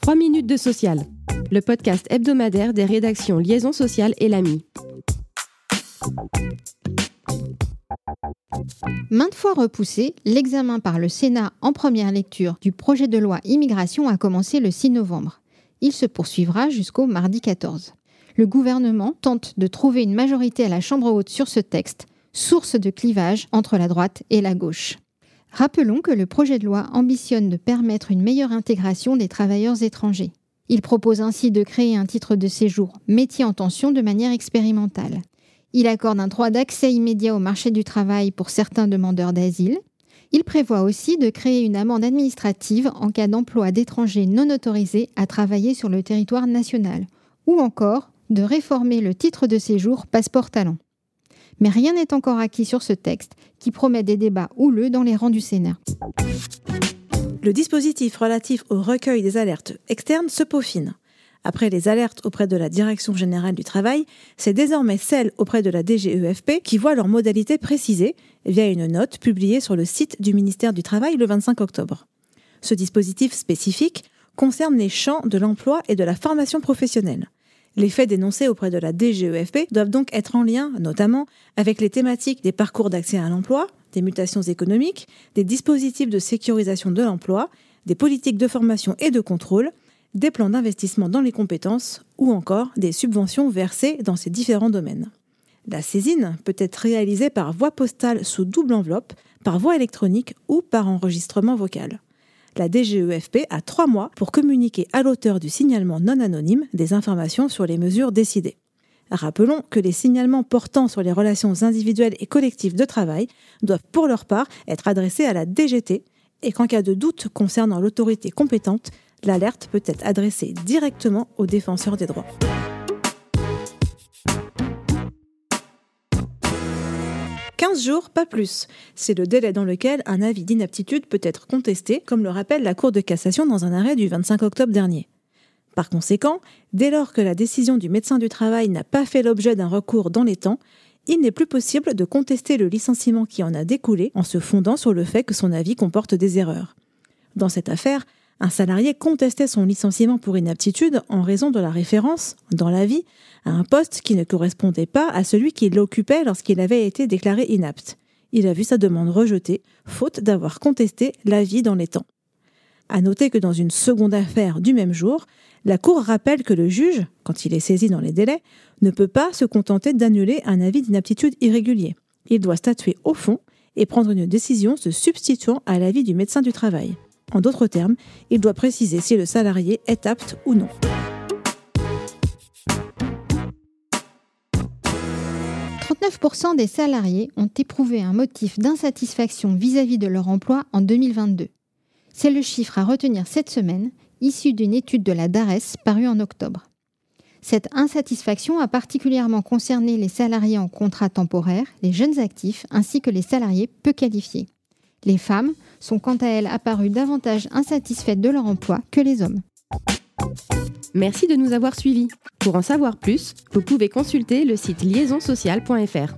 3 minutes de social, le podcast hebdomadaire des rédactions Liaison sociale et l'AMI. Maintes fois repoussé, l'examen par le Sénat en première lecture du projet de loi immigration a commencé le 6 novembre. Il se poursuivra jusqu'au mardi 14. Le gouvernement tente de trouver une majorité à la Chambre haute sur ce texte, source de clivage entre la droite et la gauche. Rappelons que le projet de loi ambitionne de permettre une meilleure intégration des travailleurs étrangers. Il propose ainsi de créer un titre de séjour métier en tension de manière expérimentale. Il accorde un droit d'accès immédiat au marché du travail pour certains demandeurs d'asile. Il prévoit aussi de créer une amende administrative en cas d'emploi d'étrangers non autorisés à travailler sur le territoire national, ou encore de réformer le titre de séjour passeport talent mais rien n'est encore acquis sur ce texte qui promet des débats houleux dans les rangs du Sénat. Le dispositif relatif au recueil des alertes externes se peaufine. Après les alertes auprès de la Direction générale du travail, c'est désormais celles auprès de la DGEFP qui voient leurs modalités précisées via une note publiée sur le site du ministère du Travail le 25 octobre. Ce dispositif spécifique concerne les champs de l'emploi et de la formation professionnelle. Les faits dénoncés auprès de la DGEFP doivent donc être en lien, notamment, avec les thématiques des parcours d'accès à l'emploi, des mutations économiques, des dispositifs de sécurisation de l'emploi, des politiques de formation et de contrôle, des plans d'investissement dans les compétences ou encore des subventions versées dans ces différents domaines. La saisine peut être réalisée par voie postale sous double enveloppe, par voie électronique ou par enregistrement vocal la DGEFP a trois mois pour communiquer à l'auteur du signalement non anonyme des informations sur les mesures décidées. Rappelons que les signalements portant sur les relations individuelles et collectives de travail doivent pour leur part être adressés à la DGT et qu'en cas de doute concernant l'autorité compétente, l'alerte peut être adressée directement au défenseur des droits. 15 jours, pas plus. C'est le délai dans lequel un avis d'inaptitude peut être contesté, comme le rappelle la Cour de cassation dans un arrêt du 25 octobre dernier. Par conséquent, dès lors que la décision du médecin du travail n'a pas fait l'objet d'un recours dans les temps, il n'est plus possible de contester le licenciement qui en a découlé en se fondant sur le fait que son avis comporte des erreurs. Dans cette affaire, un salarié contestait son licenciement pour inaptitude en raison de la référence, dans la vie, à un poste qui ne correspondait pas à celui qu'il occupait lorsqu'il avait été déclaré inapte. Il a vu sa demande rejetée, faute d'avoir contesté l'avis dans les temps. À noter que dans une seconde affaire du même jour, la Cour rappelle que le juge, quand il est saisi dans les délais, ne peut pas se contenter d'annuler un avis d'inaptitude irrégulier. Il doit statuer au fond et prendre une décision se substituant à l'avis du médecin du travail. En d'autres termes, il doit préciser si le salarié est apte ou non. « 39% des salariés ont éprouvé un motif d'insatisfaction vis-à-vis de leur emploi en 2022. C'est le chiffre à retenir cette semaine, issu d'une étude de la DARES parue en octobre. Cette insatisfaction a particulièrement concerné les salariés en contrat temporaire, les jeunes actifs ainsi que les salariés peu qualifiés. Les femmes sont quant à elles apparues davantage insatisfaites de leur emploi que les hommes. Merci de nous avoir suivis. Pour en savoir plus, vous pouvez consulter le site liaisonsocial.fr.